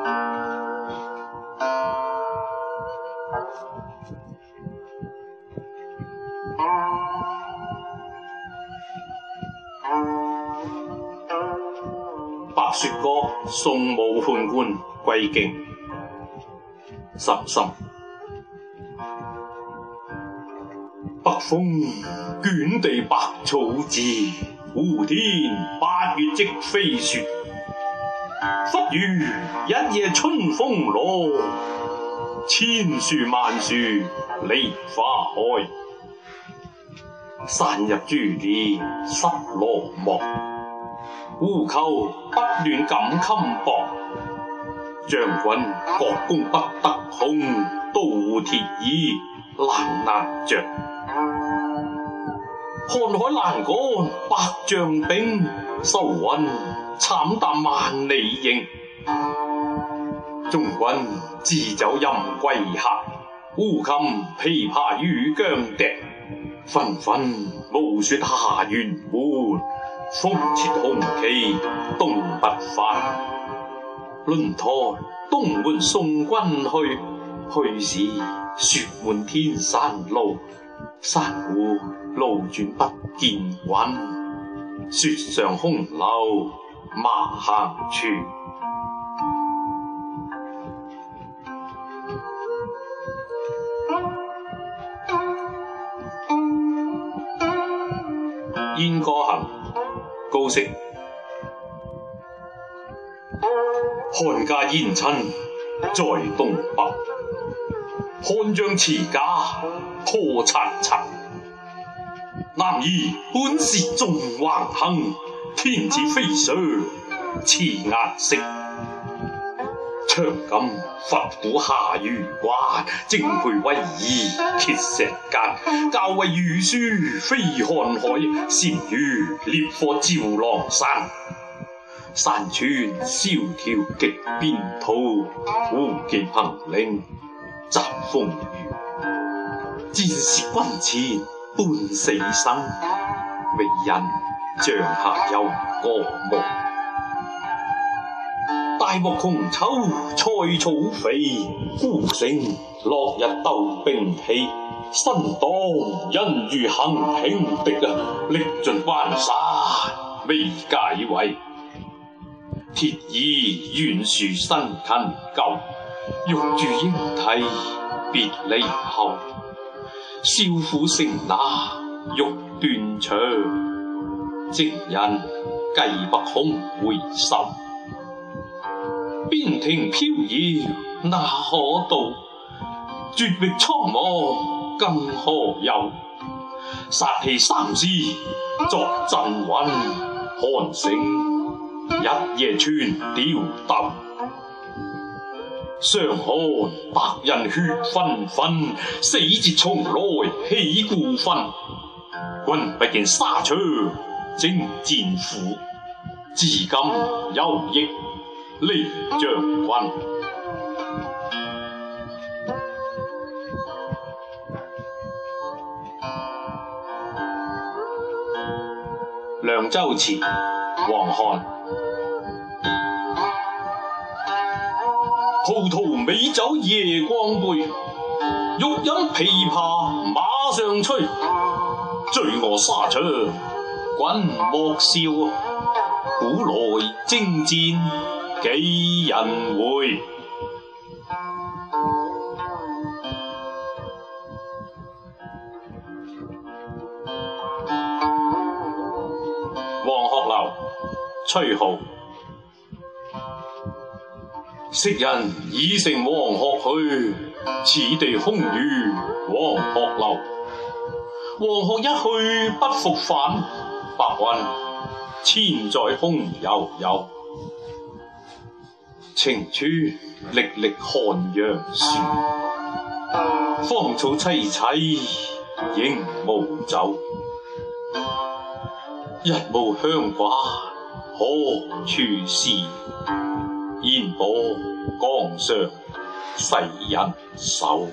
《白雪歌》送武判官归京，十参。北风卷地白草枝，胡天八月即飞雪。忽如一夜春风来，千树万树梨花开。散入珠帘湿罗幕，乌寇不乱锦襟薄。将军国公不得空，都护铁衣冷难着。瀚海阑干百丈冰，收云。惨淡万里营。中军置酒饮归客，乌琴琵琶与羌笛，纷纷暮雪下辕门，风切红旗东北凡。轮台东门送君去，去时雪满天山路，山路路转不见云。雪上空楼。马行处，燕歌行，高适。汉家燕亲在东北，汉将持家破残尘。男儿本是纵横行。天子飞霜，刺颜色；长锦佛古下如关，精佩威仪铁石间。教为鱼书飞瀚海，善于烈火照狼山。山川萧条极边土，胡骑凭陵杂风雨。战士军前半死生，美人。帐下有歌目，大漠穷秋塞草腓，孤城落日斗兵器，身当恩遇行平敌啊，力尽关山未解围。铁衣悬戍身近旧，玉柱应替别离后。少妇声那玉断肠。即人计白空回心，边庭飘摇那可度？绝域苍茫更何有？杀气三时作阵云，寒醒一夜穿刁斗。伤寒白刃血纷纷，死节从来岂顾分？君不见沙场。征战苦，至今休益李将军。《凉州词》王翰：葡萄美酒夜光杯，欲饮琵琶马上催。醉卧沙场。君莫笑，古来征战几人回？黄鹤楼，崔颢。昔人已乘黄鹤去，此地空余黄鹤楼。黄鹤一去不复返。白云千载空悠悠，晴处历历汉阳树，芳草萋萋鹦无洲。一暮香寡何处是？烟波江上使人愁。